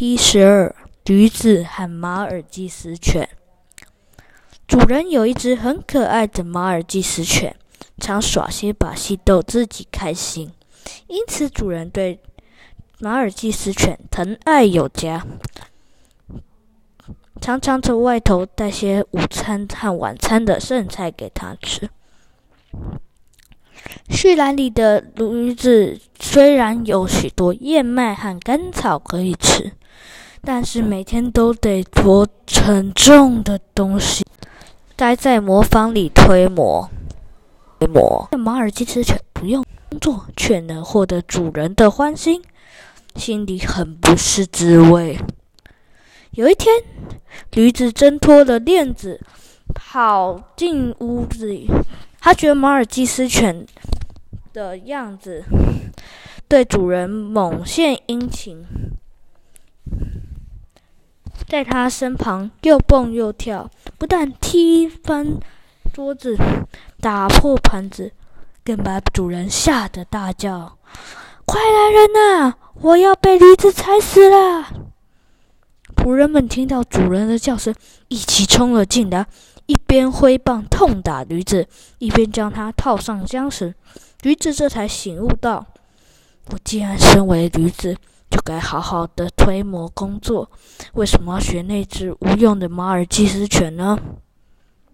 EP 十二：驴子和马尔济斯犬。主人有一只很可爱的马尔济斯犬，常耍些把戏逗自己开心，因此主人对马尔济斯犬疼爱有加，常常从外头带些午餐和晚餐的剩菜给它吃。畜栏里的驴子虽然有许多燕麦和甘草可以吃，但是每天都得驮沉重的东西，待在磨坊里推磨。推磨。马尔济斯犬不用工作，却能获得主人的欢心，心里很不是滋味。有一天，驴子挣脱了链子，跑进屋子里。他觉得马尔济斯犬的样子对主人猛献殷勤，在他身旁又蹦又跳，不但踢翻桌子、打破盘子，更把主人吓得大叫：“快来人呐！我要被驴子踩死了！”仆人们听到主人的叫声，一起冲了进来。一边挥棒痛打驴子，一边将它套上缰绳。驴子这才醒悟到：我既然身为驴子，就该好好的推磨工作，为什么要学那只无用的马尔济斯犬呢？